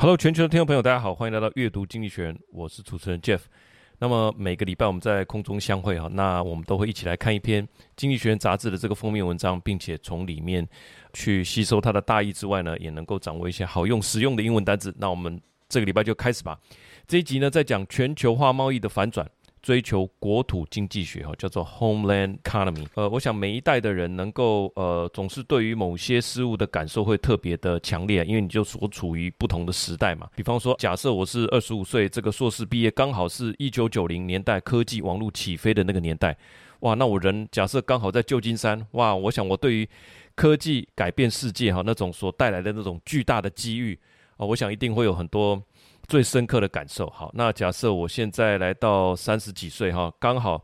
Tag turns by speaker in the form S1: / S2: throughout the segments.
S1: Hello，全球的听众朋友，大家好，欢迎来到阅读经济学人，我是主持人 Jeff。那么每个礼拜我们在空中相会哈，那我们都会一起来看一篇《经济学人》杂志的这个封面文章，并且从里面去吸收它的大意之外呢，也能够掌握一些好用实用的英文单词。那我们这个礼拜就开始吧。这一集呢，在讲全球化贸易的反转。追求国土经济学哈，叫做 Homeland Economy。呃，我想每一代的人能够呃，总是对于某些事物的感受会特别的强烈，因为你就所处于不同的时代嘛。比方说，假设我是二十五岁，这个硕士毕业，刚好是一九九零年代科技网络起飞的那个年代，哇，那我人假设刚好在旧金山，哇，我想我对于科技改变世界哈那种所带来的那种巨大的机遇啊，我想一定会有很多。最深刻的感受，好，那假设我现在来到三十几岁，哈，刚好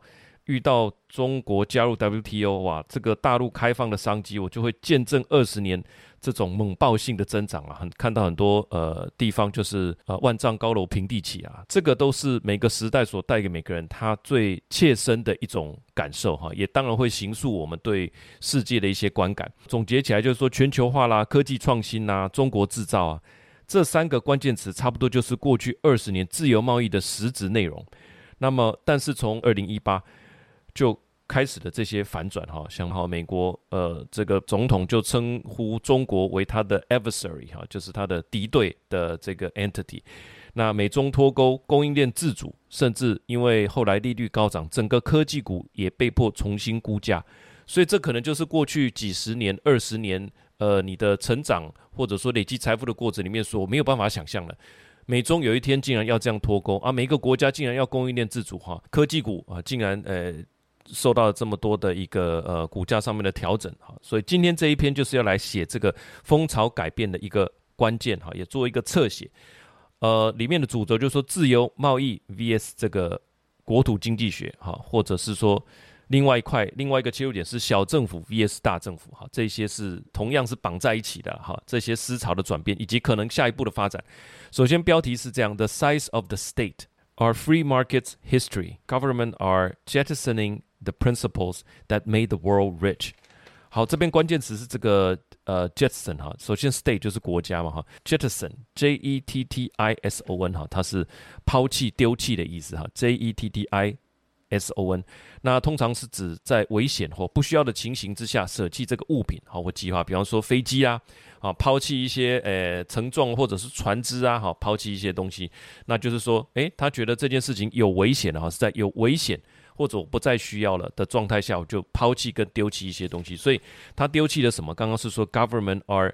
S1: 遇到中国加入 WTO，哇，这个大陆开放的商机，我就会见证二十年这种猛爆性的增长啊，很看到很多呃地方就是呃万丈高楼平地起啊，这个都是每个时代所带给每个人他最切身的一种感受哈，也当然会形塑我们对世界的一些观感。总结起来就是说，全球化啦，科技创新呐，中国制造啊。这三个关键词差不多就是过去二十年自由贸易的实质内容。那么，但是从二零一八就开始的这些反转，哈，像哈美国呃这个总统就称呼中国为他的 adversary，哈，就是他的敌对的这个 entity。那美中脱钩，供应链自主，甚至因为后来利率高涨，整个科技股也被迫重新估价。所以，这可能就是过去几十年、二十年。呃，你的成长或者说累积财富的过程里面，所没有办法想象的，美中有一天竟然要这样脱钩啊！每一个国家竟然要供应链自主哈，科技股啊，竟然呃受到了这么多的一个呃股价上面的调整哈，所以今天这一篇就是要来写这个风潮改变的一个关键哈，也做一个侧写。呃，里面的主轴就是说自由贸易 vs 这个国土经济学哈，或者是说。另外一块，另外一个切入点是小政府 vs 大政府，哈，这些是同样是绑在一起的，哈，这些思潮的转变以及可能下一步的发展。首先，标题是这样：The size of the state, our free markets history, government are jettisoning the principles that made the world rich。好，这边关键词是这个呃 jettison 哈，首先 state 就是国家嘛哈，jettison J E T T I S O N 哈，它是抛弃、丢弃的意思哈，J E T T I。S O N，那通常是指在危险或不需要的情形之下舍弃这个物品，好或计划，比方说飞机啊，啊抛弃一些呃承重或者是船只啊，好抛弃一些东西，那就是说，诶，他觉得这件事情有危险的哈，是在有危险或者我不再需要了的状态下，我就抛弃跟丢弃一些东西，所以他丢弃了什么？刚刚是说 government are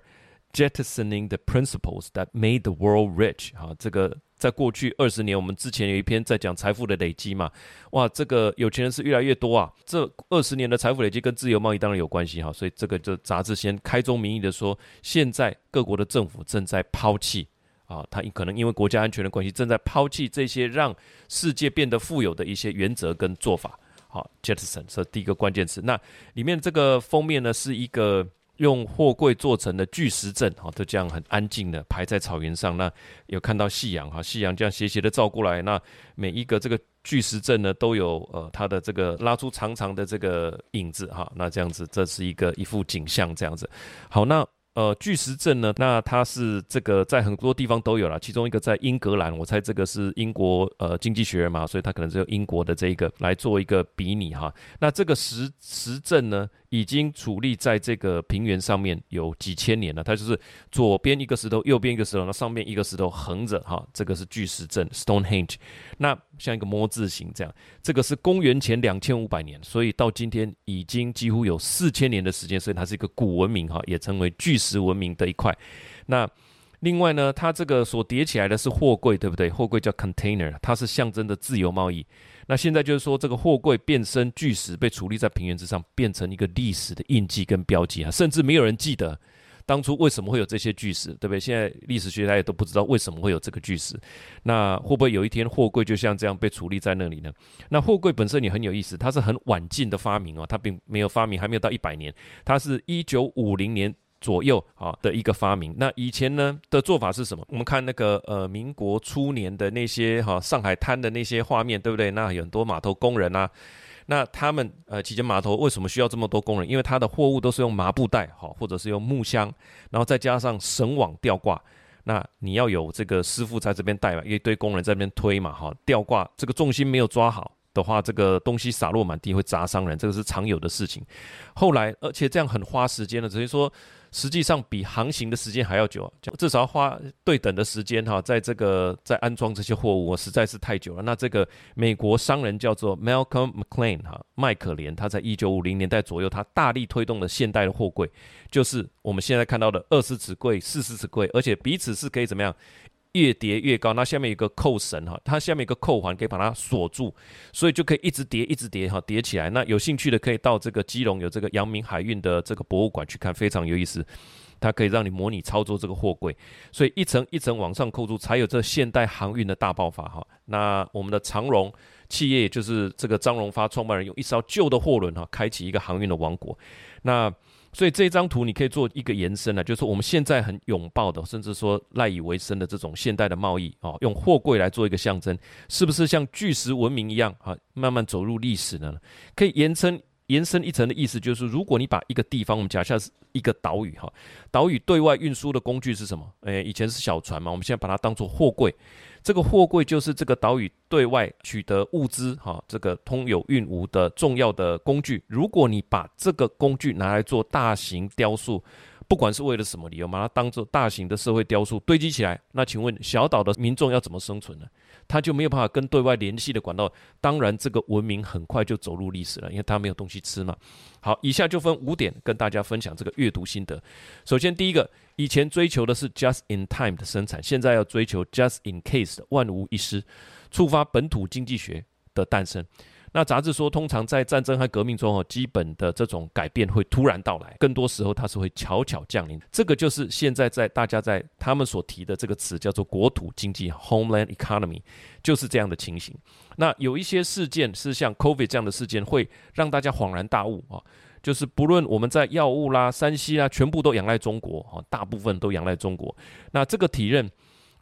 S1: jettisoning the principles that made the world rich，哈，这个。在过去二十年，我们之前有一篇在讲财富的累积嘛，哇，这个有钱人是越来越多啊。这二十年的财富累积跟自由贸易当然有关系哈，所以这个就杂志先开宗明义的说，现在各国的政府正在抛弃啊，他可能因为国家安全的关系，正在抛弃这些让世界变得富有的一些原则跟做法。好，jettison 是第一个关键词。那里面这个封面呢，是一个。用货柜做成的巨石阵，哈，就这样很安静的排在草原上。那有看到夕阳，哈，夕阳这样斜斜的照过来。那每一个这个巨石阵呢，都有呃它的这个拉出长长的这个影子，哈。那这样子，这是一个一幅景象，这样子。好，那。呃，巨石阵呢，那它是这个在很多地方都有了，其中一个在英格兰，我猜这个是英国呃经济学人嘛，所以他可能只有英国的这一个来做一个比拟哈。那这个石石阵呢，已经矗立在这个平原上面有几千年了，它就是左边一个石头，右边一个石头，那上面一个石头横着哈，这个是巨石阵 Stonehenge。那像一个摸字形这样，这个是公元前两千五百年，所以到今天已经几乎有四千年的时间，所以它是一个古文明哈，也称为巨石文明的一块。那另外呢，它这个所叠起来的是货柜，对不对？货柜叫 container，它是象征的自由贸易。那现在就是说，这个货柜变身巨石，被矗立在平原之上，变成一个历史的印记跟标记啊，甚至没有人记得。当初为什么会有这些巨石，对不对？现在历史学家也都不知道为什么会有这个巨石。那会不会有一天货柜就像这样被矗立在那里呢？那货柜本身也很有意思，它是很晚近的发明哦，它并没有发明，还没有到一百年，它是一九五零年左右啊的一个发明。那以前呢的做法是什么？我们看那个呃民国初年的那些哈上海滩的那些画面，对不对？那有很多码头工人啊。那他们呃，旗舰码头为什么需要这么多工人？因为他的货物都是用麻布袋，哈，或者是用木箱，然后再加上绳网吊挂。那你要有这个师傅在这边带嘛，一堆工人在这边推嘛，哈，吊挂这个重心没有抓好的话，这个东西洒落满地会砸伤人，这个是常有的事情。后来，而且这样很花时间的，只是说。实际上比航行的时间还要久，至少要花对等的时间哈，在这个在安装这些货物，实在是太久了。那这个美国商人叫做 Malcolm McLean 哈，麦可怜，他在一九五零年代左右，他大力推动了现代的货柜，就是我们现在看到的二十尺柜、四十尺柜，而且彼此是可以怎么样？越叠越高，那下面有个扣绳哈，它下面有个扣环可以把它锁住，所以就可以一直叠，一直叠哈，叠起来。那有兴趣的可以到这个基隆有这个阳明海运的这个博物馆去看，非常有意思。它可以让你模拟操作这个货柜，所以一层一层往上扣住，才有这现代航运的大爆发哈。那我们的长荣企业，也就是这个张荣发创办人，用一艘旧的货轮哈，开启一个航运的王国。那所以这张图你可以做一个延伸呢，就是我们现在很拥抱的，甚至说赖以为生的这种现代的贸易哦，用货柜来做一个象征，是不是像巨石文明一样啊，慢慢走入历史呢？可以延伸延伸一层的意思，就是如果你把一个地方，我们假设是一个岛屿哈，岛屿对外运输的工具是什么？诶，以前是小船嘛，我们现在把它当做货柜。这个货柜就是这个岛屿对外取得物资，哈，这个通有运无的重要的工具。如果你把这个工具拿来做大型雕塑，不管是为了什么理由，把它当做大型的社会雕塑堆积起来，那请问小岛的民众要怎么生存呢？他就没有办法跟对外联系的管道，当然这个文明很快就走入历史了，因为他没有东西吃嘛。好，以下就分五点跟大家分享这个阅读心得。首先，第一个，以前追求的是 just in time 的生产，现在要追求 just in case 的万无一失，触发本土经济学的诞生。那杂志说，通常在战争和革命中哦，基本的这种改变会突然到来，更多时候它是会悄悄降临。这个就是现在在大家在他们所提的这个词叫做国土经济 （homeland economy），就是这样的情形。那有一些事件是像 COVID 这样的事件，会让大家恍然大悟啊，就是不论我们在药物啦、山西啦，全部都仰赖中国啊，大部分都仰赖中国。那这个体认，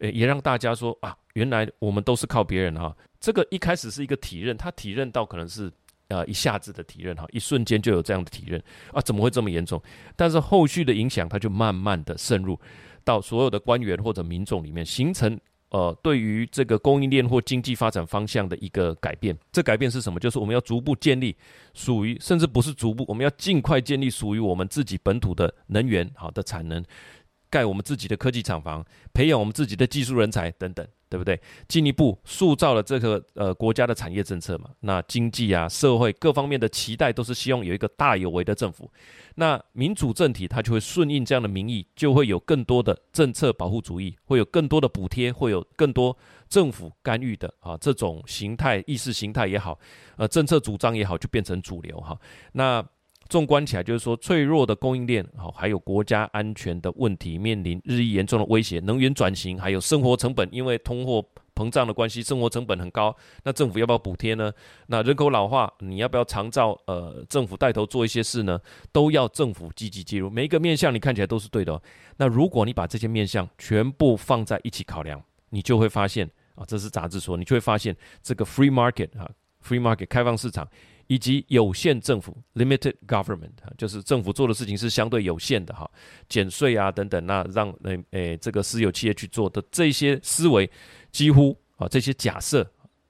S1: 也让大家说啊，原来我们都是靠别人哈。这个一开始是一个体认，他体认到可能是呃一下子的体认哈，一瞬间就有这样的体认啊，怎么会这么严重？但是后续的影响，它就慢慢的渗入到所有的官员或者民众里面，形成呃对于这个供应链或经济发展方向的一个改变。这改变是什么？就是我们要逐步建立属于，甚至不是逐步，我们要尽快建立属于我们自己本土的能源好的产能，盖我们自己的科技厂房，培养我们自己的技术人才等等。对不对？进一步塑造了这个呃国家的产业政策嘛。那经济啊、社会各方面的期待都是希望有一个大有为的政府。那民主政体它就会顺应这样的民意，就会有更多的政策保护主义，会有更多的补贴，会有更多政府干预的啊这种形态、意识形态也好，呃政策主张也好，就变成主流哈。那纵观起来，就是说脆弱的供应链，好，还有国家安全的问题面临日益严重的威胁，能源转型，还有生活成本，因为通货膨胀的关系，生活成本很高。那政府要不要补贴呢？那人口老化，你要不要常照？呃，政府带头做一些事呢？都要政府积极介入。每一个面向你看起来都是对的。那如果你把这些面向全部放在一起考量，你就会发现啊，这是杂志说，你就会发现这个 free market 啊，free market 开放市场。以及有限政府 （limited government） 就是政府做的事情是相对有限的哈，减税啊等等，那让诶诶、这个私有企业去做的这些思维，几乎啊这些假设、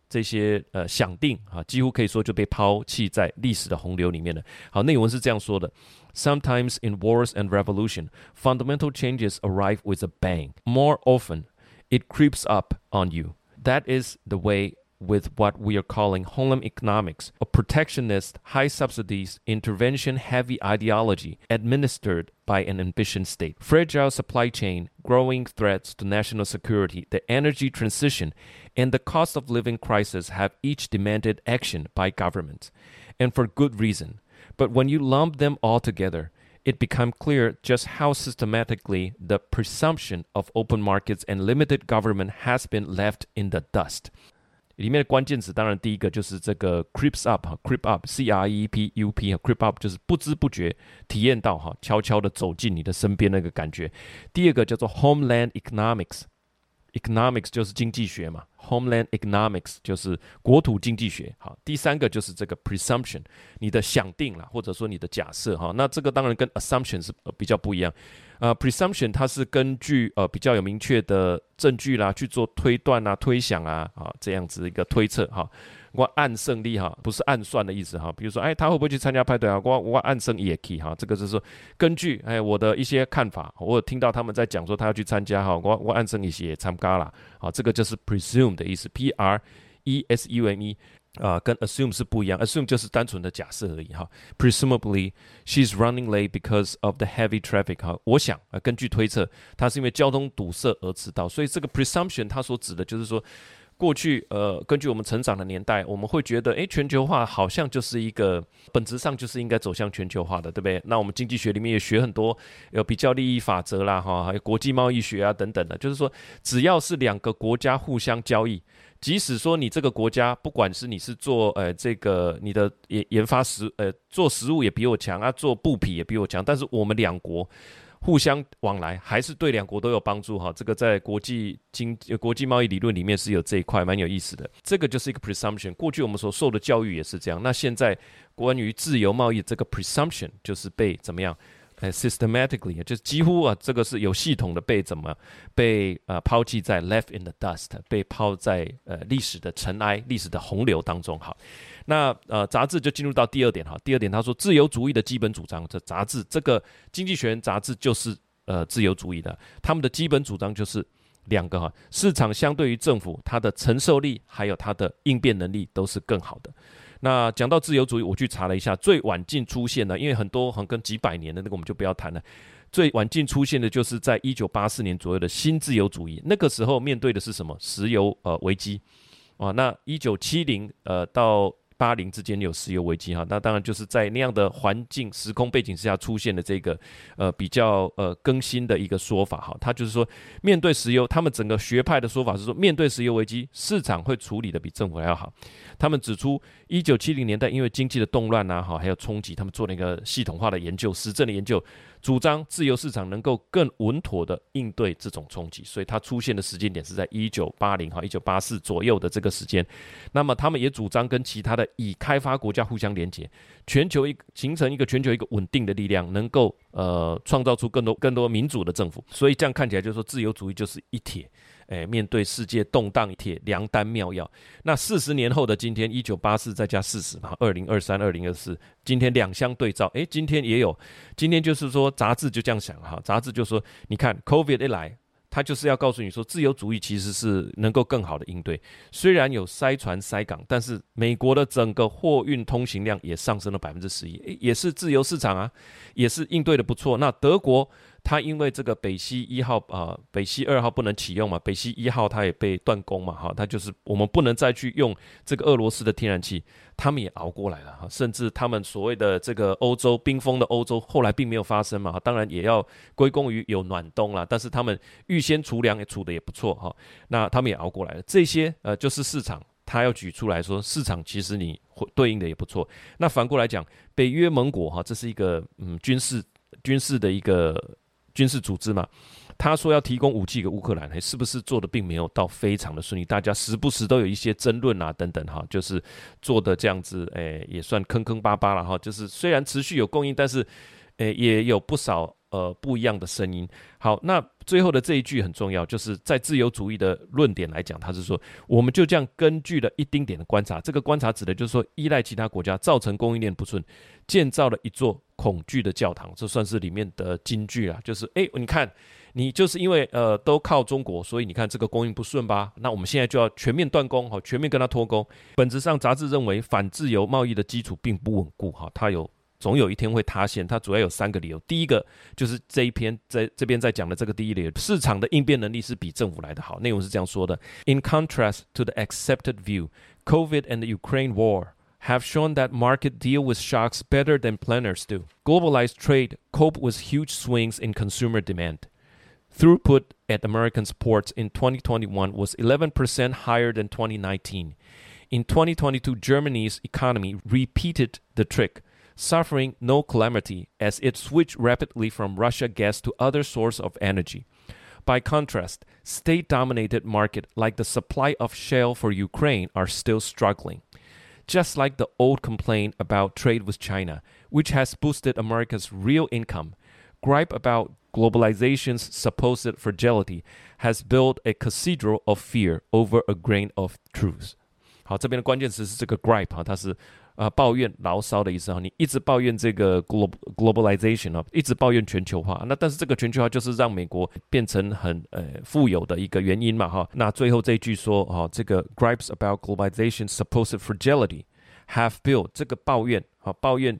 S1: 这些呃想定啊，几乎可以说就被抛弃在历史的洪流里面了。好，内文是这样说的：Sometimes in wars and revolution, fundamental changes arrive with a bang. More often, it creeps up on you. That is the way. With what we are calling homeland economics, a protectionist, high subsidies, intervention heavy ideology administered by an ambitious state. Fragile supply chain, growing threats to national security, the energy transition, and the cost of living crisis have each demanded action by governments, and for good reason. But when you lump them all together, it becomes clear just how systematically the presumption of open markets and limited government has been left in the dust. 里面的关键词当然第一个就是这个 creeps up 哈，creep up，C R E P U P 哈，creep up 就是不知不觉体验到哈，悄悄的走进你的身边那个感觉。第二个叫做 homeland economics，economics 就是经济学嘛，homeland economics 就是国土经济学。好，第三个就是这个 presumption，你的想定了，或者说你的假设哈。那这个当然跟 assumption 是比较不一样。呃，presumption 它是根据呃比较有明确的证据啦去做推断啊、推想啊啊这样子一个推测哈。我按胜利哈，不是暗算的意思哈。比如说，哎，他会不会去参加派对啊？我我按胜也可以哈。这个就是说根据哎我的一些看法，我有听到他们在讲说他要去参加哈。我我按胜一些参加了，好，这个就是 presume 的意思，p r e s u m e 啊，跟 assume 是不一样，assume 就是单纯的假设而已哈。Presumably she's running late because of the heavy traffic 哈。我想啊，根据推测，她是因为交通堵塞而迟到，所以这个 presumption 它所指的就是说。过去，呃，根据我们成长的年代，我们会觉得，诶，全球化好像就是一个本质上就是应该走向全球化的，对不对？那我们经济学里面也学很多，有比较利益法则啦，哈，还有国际贸易学啊等等的，就是说，只要是两个国家互相交易，即使说你这个国家，不管是你是做，呃，这个你的研研发食，呃，做食物也比我强啊，做布匹也比我强，但是我们两国。互相往来还是对两国都有帮助哈，这个在国际经国际贸易理论里面是有这一块，蛮有意思的。这个就是一个 presumption，过去我们所受的教育也是这样。那现在关于自由贸易这个 presumption 就是被怎么样？呃，systematically 就是几乎啊，这个是有系统的被怎么被呃抛弃在 left in the dust，被抛在呃历史的尘埃、历史的洪流当中哈。那呃，杂志就进入到第二点哈。第二点，他说自由主义的基本主张，这杂志这个《经济学人》杂志就是呃自由主义的。他们的基本主张就是两个哈，市场相对于政府，它的承受力还有它的应变能力都是更好的。那讲到自由主义，我去查了一下，最晚近出现的，因为很多很跟几百年的那个我们就不要谈了。最晚近出现的就是在一九八四年左右的新自由主义，那个时候面对的是什么？石油呃危机啊。那一九七零呃到八零之间有石油危机哈，那当然就是在那样的环境时空背景之下出现的这个呃比较呃更新的一个说法哈，他就是说面对石油，他们整个学派的说法是说面对石油危机，市场会处理的比政府还要好。他们指出，一九七零年代因为经济的动乱呐哈，还有冲击，他们做了一个系统化的研究、实证的研究。主张自由市场能够更稳妥地应对这种冲击，所以它出现的时间点是在一九八零哈一九八四左右的这个时间。那么他们也主张跟其他的已开发国家互相连接，全球一形成一个全球一个稳定的力量，能够呃创造出更多更多民主的政府。所以这样看起来就是说自由主义就是一铁。诶，面对世界动荡铁，良丹妙药。那四十年后的今天，一九八四再加四十嘛，二零二三、二零二四，今天两相对照，诶，今天也有，今天就是说杂志就这样想哈，杂志就说，你看，COVID 一来。他就是要告诉你说，自由主义其实是能够更好的应对。虽然有塞船塞港，但是美国的整个货运通行量也上升了百分之十一，也是自由市场啊，也是应对的不错。那德国，它因为这个北溪一号啊、北溪二号不能启用嘛，北溪一号它也被断供嘛，哈，它就是我们不能再去用这个俄罗斯的天然气。他们也熬过来了哈，甚至他们所谓的这个欧洲冰封的欧洲，后来并没有发生嘛，当然也要归功于有暖冬啦，但是他们预先储粮也储得也不错哈，那他们也熬过来了。这些呃就是市场，他要举出来说，市场其实你对应的也不错。那反过来讲，北约盟国哈，这是一个嗯军事军事的一个军事组织嘛。他说要提供武器给乌克兰，是不是做的并没有到非常的顺利？大家时不时都有一些争论啊，等等哈，就是做的这样子，诶，也算坑坑巴巴了哈。就是虽然持续有供应，但是，诶，也有不少呃不一样的声音。好，那最后的这一句很重要，就是在自由主义的论点来讲，他是说，我们就这样根据了一丁点的观察，这个观察指的就是说，依赖其他国家造成供应链不顺，建造了一座恐惧的教堂，这算是里面的金句啊，就是诶，你看。你就是因为呃都靠中国，所以你看这个供应不顺吧？那我们现在就要全面断供哈，全面跟他脱钩。本质上，杂志认为反自由贸易的基础并不稳固哈，它有总有一天会塌陷。它主要有三个理由，第一个就是这一篇在这边在讲的这个第一理由，市场的应变能力是比政府来的好。内容是这样说的：In contrast to the accepted view, COVID and the Ukraine war have shown that market deal with shocks better than planners do. Globalized trade cope with huge swings in consumer demand. Throughput at Americans ports in 2021 was 11% higher than 2019. In 2022, Germany's economy repeated the trick, suffering no calamity as it switched rapidly from Russia gas to other source of energy. By contrast, state dominated market like the supply of shale for Ukraine are still struggling. Just like the old complaint about trade with China, which has boosted America's real income, gripe about globalization's supposed fragility has built a cathedral of fear over a grain of truth. 好，这边的关键词是这个 gripe 哈，它是啊、呃、抱怨、牢骚的意思哈。你一直抱怨这个 global globalization 啊，一直抱怨全球化。那但是这个全球化就是让美国变成很呃富有的一个原因嘛哈。那最后这一句说哈，这个 gripes about globalization supposed fragility have built 这个抱怨啊抱怨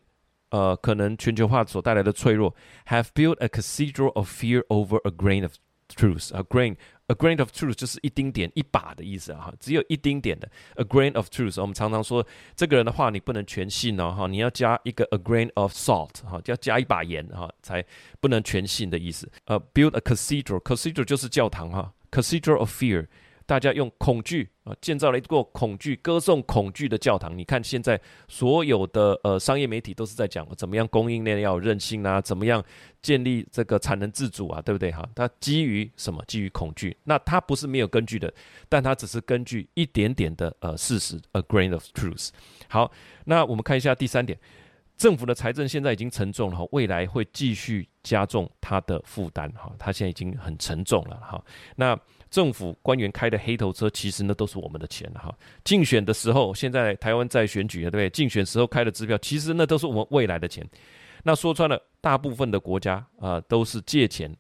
S1: 呃可能全球化所带来的脆弱 have built a cathedral of fear over a grain of truth a grain。 A grain of truth 就是一丁点、一把的意思啊，哈，只有一丁点的。A grain of truth，我们常常说这个人的话你不能全信哦，哈，你要加一个 a grain of salt，哈，要加一把盐，哈，才不能全信的意思。呃，build a cathedral，cathedral 就是教堂，哈，cathedral of fear。大家用恐惧啊，建造了一个恐惧、歌颂恐惧的教堂。你看现在所有的呃商业媒体都是在讲怎么样供应链要有韧性啊，怎么样建立这个产能自主啊，对不对哈？它基于什么？基于恐惧。那它不是没有根据的，但它只是根据一点点的呃事实，a grain of truth。好，那我们看一下第三点，政府的财政现在已经沉重了哈，未来会继续加重它的负担哈，它现在已经很沉重了哈。那政府官员开的黑头车，其实那都是我们的钱哈。竞选的时候，现在台湾在选举，对不对？竞选时候开的支票，其实那都是我们未来的钱。那说穿了，大部分的国家啊、都是借钱。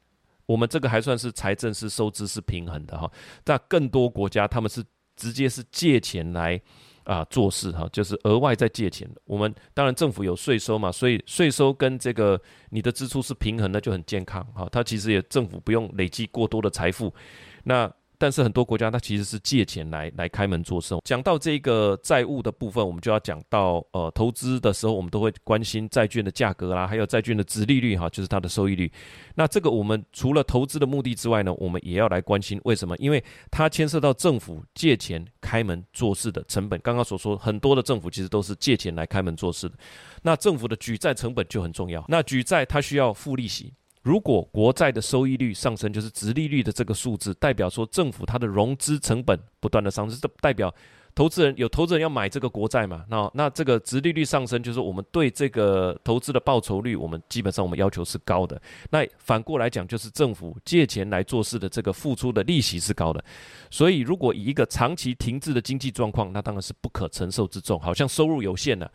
S1: 我们这个还算是财政是收支是平衡的哈。但更多国家他们是直接是借钱来啊、做事哈，就是额外再借钱。我们当然政府有税收嘛，所以税收跟这个你的支出是平衡，那就很健康哈。它其实也政府不用累积过多的财富。那但是很多国家它其实是借钱来来开门做生意。讲到这个债务的部分，我们就要讲到呃投资的时候，我们都会关心债券的价格啦，还有债券的殖利率哈，就是它的收益率。那这个我们除了投资的目的之外呢，我们也要来关心为什么？因为它牵涉到政府借钱开门做事的成本。刚刚所说，很多的政府其实都是借钱来开门做事的。那政府的举债成本就很重要。那举债它需要付利息。如果国债的收益率上升，就是殖利率的这个数字，代表说政府它的融资成本不断的上升，这代表投资人有投资人要买这个国债嘛？那那这个殖利率上升，就是我们对这个投资的报酬率，我们基本上我们要求是高的。那反过来讲，就是政府借钱来做事的这个付出的利息是高的。所以如果以一个长期停滞的经济状况，那当然是不可承受之重，好像收入有限了。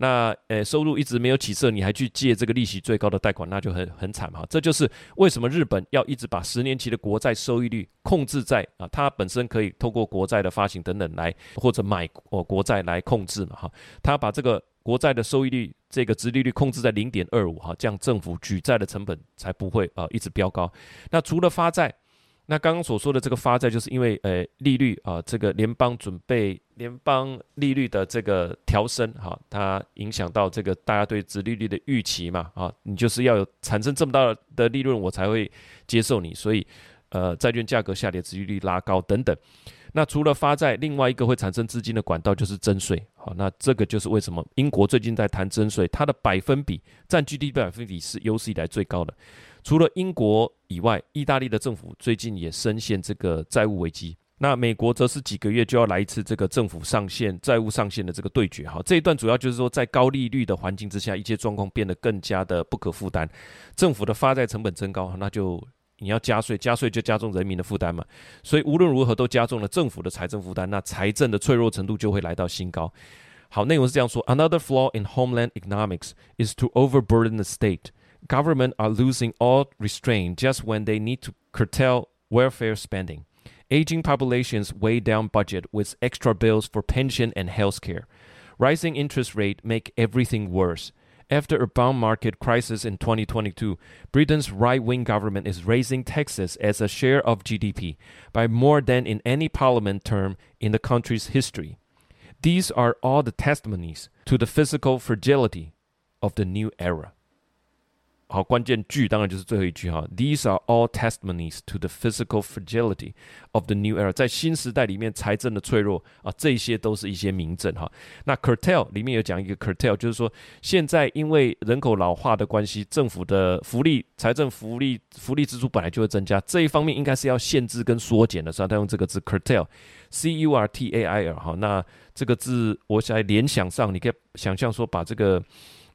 S1: 那呃，收入一直没有起色，你还去借这个利息最高的贷款，那就很很惨哈。这就是为什么日本要一直把十年期的国债收益率控制在啊，它本身可以透过国债的发行等等来或者买哦国债来控制嘛哈。它把这个国债的收益率这个殖利率控制在零点二五哈，这样政府举债的成本才不会啊一直飙高。那除了发债。那刚刚所说的这个发债，就是因为呃利率啊，这个联邦准备联邦利率的这个调升哈，它影响到这个大家对殖利率的预期嘛啊，你就是要有产生这么大的利润，我才会接受你，所以呃债券价格下跌，殖利率拉高等等。那除了发债，另外一个会产生资金的管道就是征税。好，那这个就是为什么英国最近在谈征税，它的百分比占 GDP 百分比是有史以来最高的。除了英国以外，意大利的政府最近也深陷这个债务危机。那美国则是几个月就要来一次这个政府上限、债务上限的这个对决。哈，这一段主要就是说，在高利率的环境之下，一切状况变得更加的不可负担，政府的发债成本增高，那就你要加税，加税就加重人民的负担嘛。所以无论如何都加重了政府的财政负担，那财政的脆弱程度就会来到新高。好，内容是这样说：Another flaw in homeland economics is to overburden the state. Government are losing all restraint just when they need to curtail welfare spending. Aging populations weigh down budget with extra bills for pension and healthcare. Rising interest rate make everything worse. After a bond market crisis in 2022, Britain's right-wing government is raising taxes as a share of GDP by more than in any parliament term in the country's history. These are all the testimonies to the physical fragility of the new era. 好，关键句当然就是最后一句哈。These are all testimonies to the physical fragility of the new era。在新时代里面，财政的脆弱啊，这些都是一些明证哈。那 curtail 里面有讲一个 curtail，就是说现在因为人口老化的关系，政府的福利、财政福利、福利支出本来就会增加，这一方面应该是要限制跟缩减的，所以他用这个字 curtail，c u r t a i l 哈。那这个字我在联想上，你可以想象说把这个。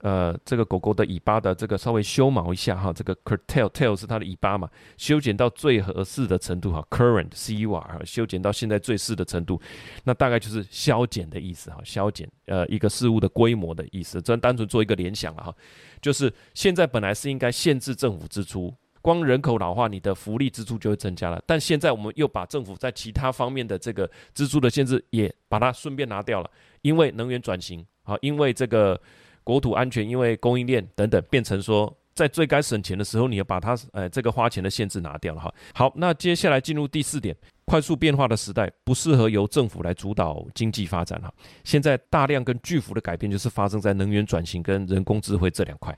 S1: 呃，这个狗狗的尾巴的这个稍微修毛一下哈，这个 curtail tail 是它的尾巴嘛，修剪到最合适的程度哈，current c u r 修剪到现在最适的程度，那大概就是削减的意思哈，削减呃一个事物的规模的意思，这单纯做一个联想了哈，就是现在本来是应该限制政府支出，光人口老化，你的福利支出就会增加了，但现在我们又把政府在其他方面的这个支出的限制也把它顺便拿掉了，因为能源转型啊，因为这个。国土安全，因为供应链等等，变成说在最该省钱的时候，你要把它呃这个花钱的限制拿掉了哈。好，那接下来进入第四点，快速变化的时代不适合由政府来主导经济发展哈。现在大量跟巨幅的改变就是发生在能源转型跟人工智慧这两块。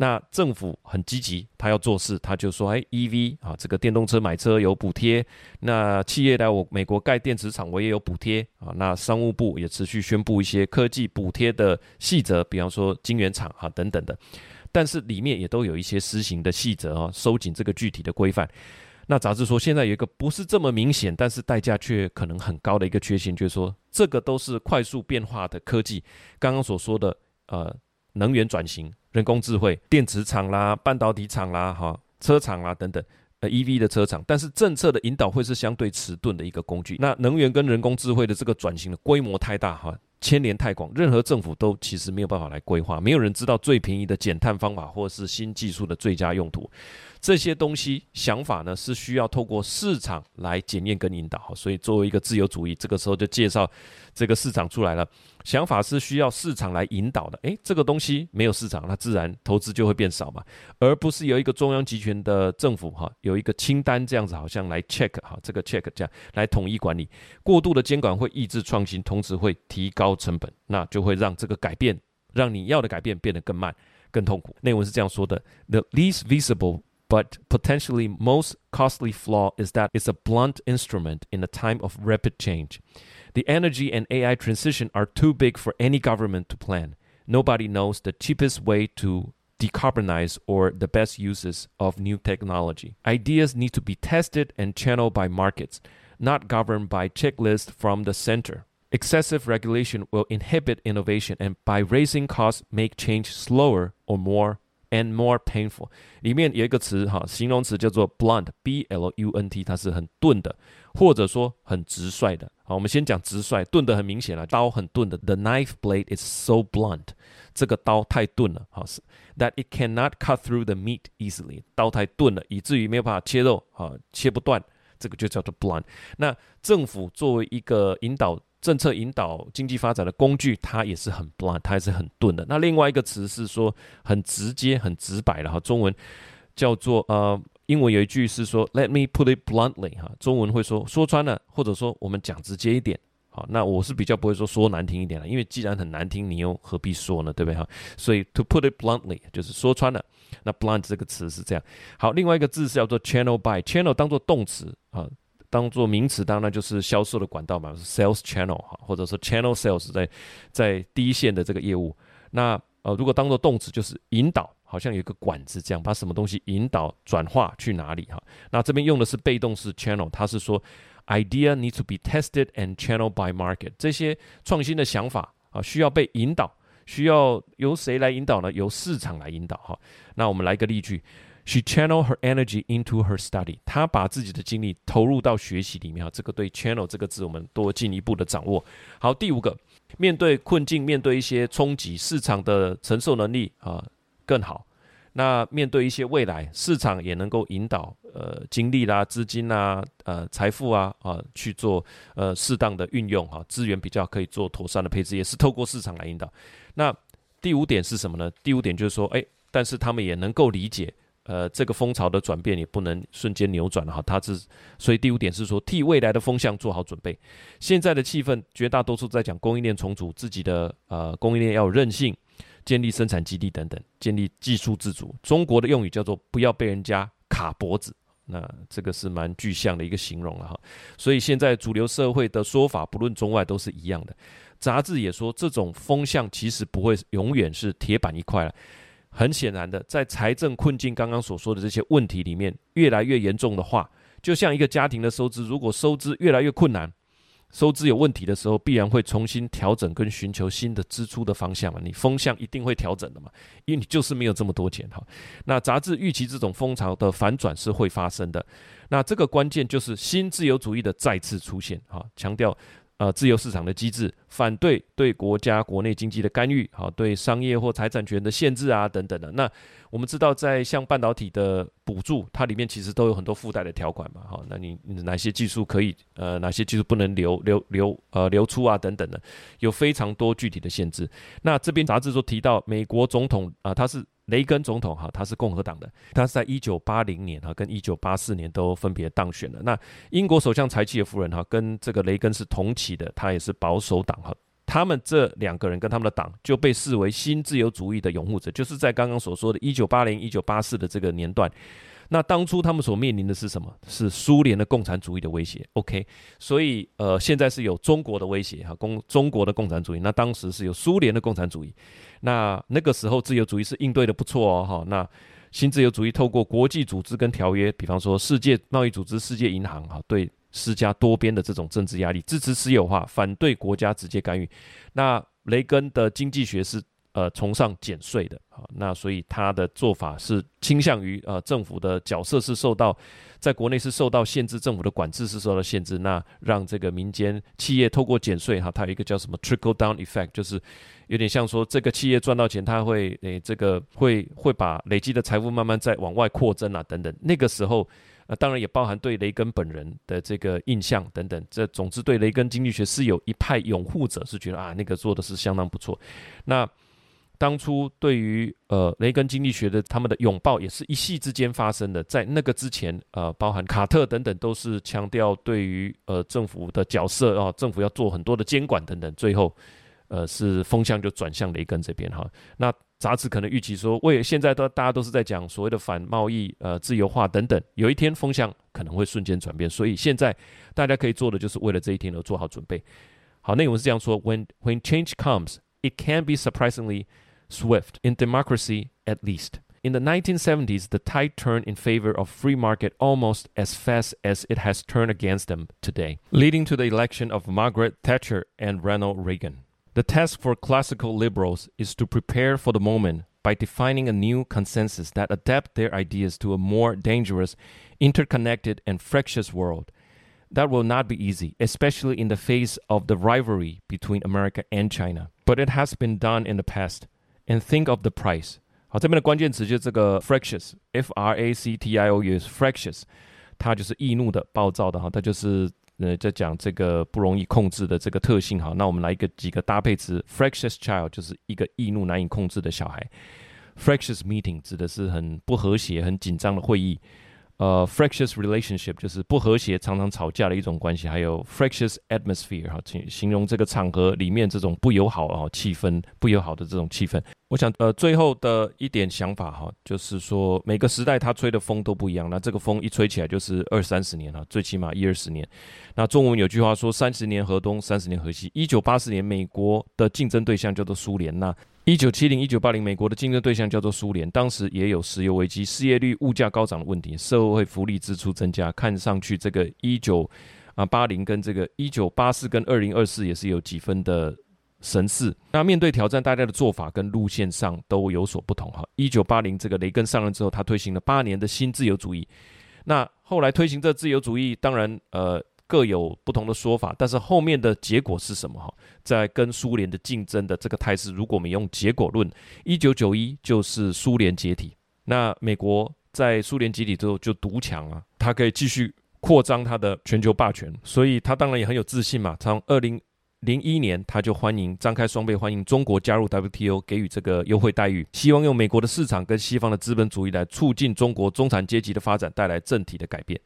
S1: 那政府很积极，他要做事，他就说：“哎，EV 啊，这个电动车买车有补贴。那企业来我美国盖电池厂，我也有补贴啊。那商务部也持续宣布一些科技补贴的细则，比方说晶圆厂啊等等的。但是里面也都有一些施行的细则啊，收紧这个具体的规范。那杂志说，现在有一个不是这么明显，但是代价却可能很高的一个缺陷，就是说这个都是快速变化的科技。刚刚所说的呃。”能源转型、人工智慧、电池厂啦、半导体厂啦、哈车厂啦等等，呃，EV 的车厂，但是政策的引导会是相对迟钝的一个工具。那能源跟人工智慧的这个转型的规模太大哈，牵连太广，任何政府都其实没有办法来规划，没有人知道最便宜的减碳方法或是新技术的最佳用途。这些东西想法呢，是需要透过市场来检验跟引导。所以作为一个自由主义，这个时候就介绍这个市场出来了。想法是需要市场来引导的。诶，这个东西没有市场，那自然投资就会变少嘛，而不是有一个中央集权的政府哈，有一个清单这样子，好像来 check 哈，这个 check 这样来统一管理。过度的监管会抑制创新，同时会提高成本，那就会让这个改变，让你要的改变变得更慢、更痛苦。内文是这样说的：The least visible But potentially most costly flaw is that it's a blunt instrument in a time of rapid change. The energy and AI transition are too big for any government to plan. Nobody knows the cheapest way to decarbonize or the best uses of new technology. Ideas need to be tested and channeled by markets, not governed by checklists from the center. Excessive regulation will inhibit innovation and by raising costs make change slower or more And more painful，里面有一个词哈，形容词叫做 blunt，b l u n t，它是很钝的，或者说很直率的。好，我们先讲直率，钝的很明显了，刀很钝的。The knife blade is so blunt，这个刀太钝了，好是 that it cannot cut through the meat easily，刀太钝了，以至于没有办法切肉，啊，切不断，这个就叫做 blunt。那政府作为一个引导。政策引导经济发展的工具，它也是很 blunt，它也是很钝的。那另外一个词是说很直接、很直白的哈，中文叫做呃，英文有一句是说 “Let me put it bluntly” 哈，中文会说说穿了，或者说我们讲直接一点。好，那我是比较不会说说难听一点的，因为既然很难听，你又何必说呢？对不对哈？所以 “to put it bluntly” 就是说穿了。那 “blunt” 这个词是这样。好，另外一个字是叫做 “channel by”，channel 当做动词啊。当做名词，当然就是销售的管道嘛，sales channel 哈，或者说 channel sales 在在第一线的这个业务。那呃，如果当做动词，就是引导，好像有一个管子这样，把什么东西引导转化去哪里哈。那这边用的是被动式 channel，它是说 idea need to be tested and channel by market。这些创新的想法啊，需要被引导，需要由谁来引导呢？由市场来引导哈。那我们来一个例句。She channel her energy into her study。她把自己的精力投入到学习里面啊，这个对 channel 这个字我们多进一步的掌握。好，第五个，面对困境，面对一些冲击，市场的承受能力啊更好。那面对一些未来，市场也能够引导呃精力啦、资金啦、呃财富啊啊去做呃适当的运用哈，资源比较可以做妥善的配置，也是透过市场来引导。那第五点是什么呢？第五点就是说，哎，但是他们也能够理解。呃，这个风潮的转变也不能瞬间扭转了哈，它是，所以第五点是说，替未来的风向做好准备。现在的气氛绝大多数在讲供应链重组，自己的呃供应链要有韧性，建立生产基地等等，建立技术自主。中国的用语叫做不要被人家卡脖子，那这个是蛮具象的一个形容了哈。所以现在主流社会的说法，不论中外都是一样的。杂志也说，这种风向其实不会永远是铁板一块了。很显然的，在财政困境刚刚所说的这些问题里面，越来越严重的话，就像一个家庭的收支，如果收支越来越困难，收支有问题的时候，必然会重新调整跟寻求新的支出的方向嘛。你风向一定会调整的嘛，因为你就是没有这么多钱哈。那杂志预期这种风潮的反转是会发生的。那这个关键就是新自由主义的再次出现哈，强调。呃，自由市场的机制，反对对国家国内经济的干预，好，对商业或财产权的限制啊，等等的。那我们知道，在像半导体的补助，它里面其实都有很多附带的条款嘛，好，那你哪些技术可以，呃，哪些技术不能流流流呃流出啊，等等的，有非常多具体的限制。那这边杂志说提到，美国总统啊、他是。雷根总统哈，他是共和党的，他是在一九八零年哈跟一九八四年都分别当选了。那英国首相柴契尔夫人哈跟这个雷根是同期的，他也是保守党哈。他们这两个人跟他们的党就被视为新自由主义的拥护者，就是在刚刚所说的一九八零一九八四的这个年段。那当初他们所面临的是什么？是苏联的共产主义的威胁。OK，所以呃，现在是有中国的威胁哈，共中国的共产主义。那当时是有苏联的共产主义。那那个时候自由主义是应对的不错哦哈。那新自由主义透过国际组织跟条约，比方说世界贸易组织、世界银行哈，对施加多边的这种政治压力，支持私有化，反对国家直接干预。那雷根的经济学是。呃，崇尚减税的啊，那所以他的做法是倾向于呃，政府的角色是受到在国内是受到限制，政府的管制是受到限制，那让这个民间企业透过减税哈，它有一个叫什么 trickle down effect，就是有点像说这个企业赚到钱，它会诶这个会会把累积的财富慢慢再往外扩增啊等等，那个时候。那当然也包含对雷根本人的这个印象等等，这总之对雷根经济学是有一派拥护者是觉得啊，那个做的是相当不错。那当初对于呃雷根经济学的他们的拥抱也是一夕之间发生的，在那个之前呃包含卡特等等都是强调对于呃政府的角色啊，政府要做很多的监管等等，最后呃是风向就转向雷根这边哈。那杂志可能预期说，为现在都大家都是在讲所谓的反贸易、呃自由化等等，有一天风向可能会瞬间转变，所以现在大家可以做的就是为了这一天而做好准备。好，内容是这样说：When when change comes, it can be surprisingly swift in democracy, at least. In the 1970s, the tide turned in favor of free market almost as fast as it has turned against them today, leading to the election of Margaret Thatcher and Ronald Reagan. The task for classical liberals is to prepare for the moment by defining a new consensus that adapt their ideas to a more dangerous, interconnected, and fractious world. That will not be easy, especially in the face of the rivalry between America and China. But it has been done in the past. And think of the price. 好，这边的关键词就是这个 fractious，f r a c t i o u s，fractious，它就是易怒的、暴躁的哈，它就是。呃，在讲这个不容易控制的这个特性哈，那我们来一个几个搭配词，fractious child 就是一个易怒难以控制的小孩，fractious meeting 指的是很不和谐、很紧张的会议。呃、，fractious relationship 就是不和谐、常常吵架的一种关系，还有 fractious atmosphere 哈，形容这个场合里面这种不友好啊气氛，不友好的这种气氛。我想呃，最后的一点想法哈，就是说每个时代它吹的风都不一样，那这个风一吹起来就是二三十年哈，最起码一二十年。那中文有句话说三十年河东，三十年河西。一九八四年，美国的竞争对象叫做苏联，那。一九七零、一九八零，美国的竞争对象叫做苏联，当时也有石油危机、失业率、物价高涨的问题，社会福利支出增加，看上去这个一九啊八零跟这个一九八四跟二零二四也是有几分的神似。那面对挑战，大家的做法跟路线上都有所不同哈。一九八零这个雷根上任之后，他推行了八年的新自由主义，那后来推行这自由主义，当然呃。各有不同的说法，但是后面的结果是什么？哈，在跟苏联的竞争的这个态势，如果我们用结果论，一九九一就是苏联解体。那美国在苏联解体之后就独强了，他可以继续扩张他的全球霸权，所以他当然也很有自信嘛。从二零零一年他就欢迎张开双臂欢迎中国加入 WTO，给予这个优惠待遇，希望用美国的市场跟西方的资本主义来促进中国中产阶级的发展，带来政体的改变。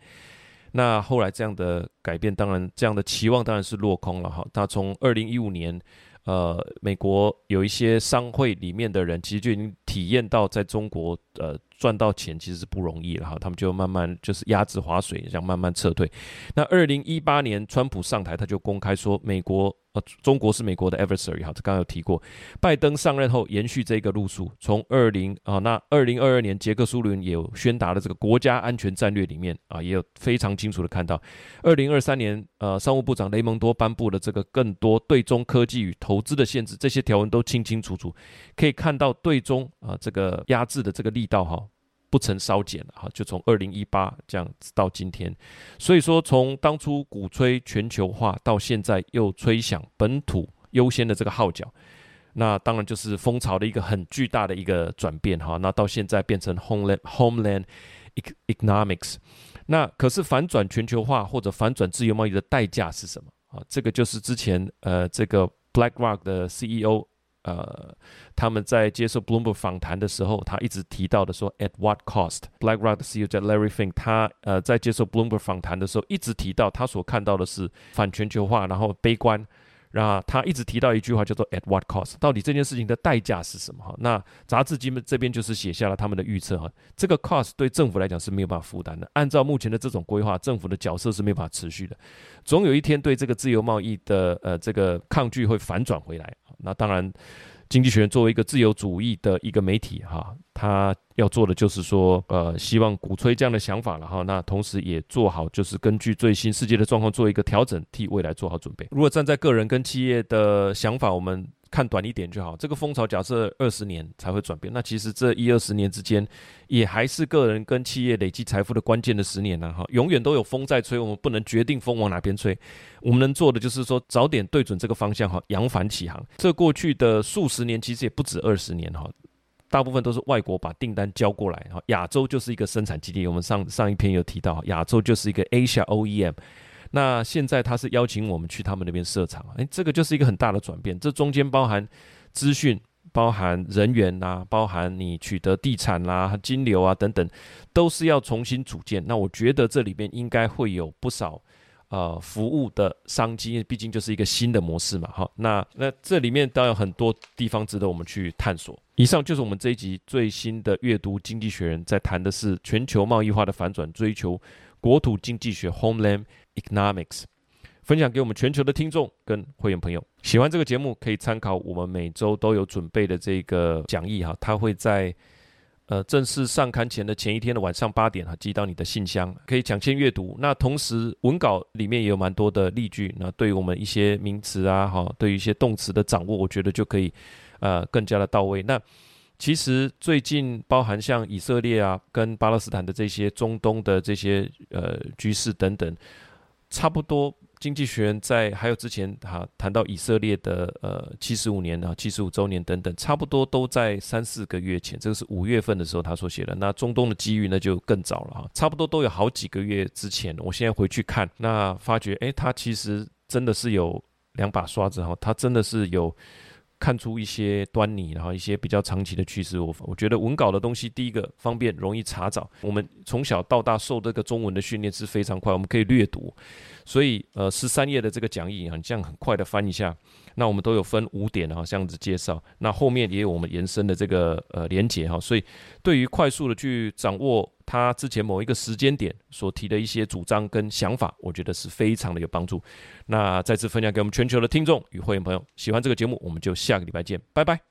S1: 那后来这样的改变，当然这样的期望当然是落空了哈。那从二零一五年，呃，美国有一些商会里面的人，其实就已经体验到在中国呃赚到钱其实是不容易了哈，他们就慢慢就是压制划水，这样慢慢撤退。那二零一八年川普上台，他就公开说美国。呃，中国是美国的 adversary 哈，这刚刚有提过。拜登上任后延续这个路数，从二零啊，那二零二二年杰克苏林也有宣达的这个国家安全战略里面啊，也有非常清楚的看到。二零二三年，呃，商务部长雷蒙多颁布了这个更多对中科技与投资的限制，这些条文都清清楚楚，可以看到对中啊这个压制的这个力道哈。不曾稍减了哈，就从二零一八这样子到今天，所以说从当初鼓吹全球化到现在又吹响本土优先的这个号角，那当然就是风潮的一个很巨大的一个转变哈。那到现在变成 homeland homeland economics，那可是反转全球化或者反转自由贸易的代价是什么啊？这个就是之前呃这个 BlackRock 的 CEO。呃，他们在接受 Bloomberg 访谈的时候，他一直提到的说，At what cost？BlackRock 的 CEO 叫 Larry Fink，他呃在接受 Bloomberg 访谈的时候，一直提到他所看到的是反全球化，然后悲观。然后他一直提到一句话叫做 At what cost？到底这件事情的代价是什么？哈，那杂志基本这边就是写下了他们的预测哈，这个 cost 对政府来讲是没有办法负担的。按照目前的这种规划，政府的角色是没有办法持续的，总有一天对这个自由贸易的呃这个抗拒会反转回来。那当然，经济学人作为一个自由主义的一个媒体，哈，他要做的就是说，呃，希望鼓吹这样的想法了哈。那同时也做好，就是根据最新世界的状况做一个调整，替未来做好准备。如果站在个人跟企业的想法，我们。看短一点就好。这个风潮假设二十年才会转变，那其实这一二十年之间，也还是个人跟企业累积财富的关键的十年呢。哈，永远都有风在吹，我们不能决定风往哪边吹。我们能做的就是说，早点对准这个方向哈，扬帆起航。这过去的数十年其实也不止二十年哈，大部分都是外国把订单交过来哈。亚洲就是一个生产基地，我们上上一篇有提到，亚洲就是一个 Asia OEM。那现在他是邀请我们去他们那边设厂，诶，这个就是一个很大的转变。这中间包含资讯、包含人员呐、包含你取得地产啦、啊、金流啊等等，都是要重新组建。那我觉得这里边应该会有不少呃服务的商机，毕竟就是一个新的模式嘛。好，那那这里面当然有很多地方值得我们去探索。以上就是我们这一集最新的阅读《经济学人》在谈的是全球贸易化的反转，追求国土经济学 （Homeland）。Economics 分享给我们全球的听众跟会员朋友，喜欢这个节目可以参考我们每周都有准备的这个讲义哈，它会在呃正式上刊前的前一天的晚上八点哈寄到你的信箱，可以抢先阅读。那同时文稿里面也有蛮多的例句，那对于我们一些名词啊哈，对于一些动词的掌握，我觉得就可以呃更加的到位。那其实最近包含像以色列啊跟巴勒斯坦的这些中东的这些呃局势等等。差不多，经济学人在还有之前哈谈到以色列的呃七十五年啊七十五周年等等，差不多都在三四个月前，这个是五月份的时候他所写的。那中东的机遇那就更早了哈，差不多都有好几个月之前。我现在回去看，那发觉哎，他其实真的是有两把刷子哈，他真的是有。看出一些端倪，然后一些比较长期的趋势。我我觉得文稿的东西，第一个方便容易查找。我们从小到大受这个中文的训练是非常快，我们可以略读。所以呃，十三页的这个讲义啊，你这样很快的翻一下。那我们都有分五点哈，这样子介绍。那后面也有我们延伸的这个呃连结哈，所以对于快速的去掌握他之前某一个时间点所提的一些主张跟想法，我觉得是非常的有帮助。那再次分享给我们全球的听众与会员朋友，喜欢这个节目，我们就下个礼拜见，拜拜。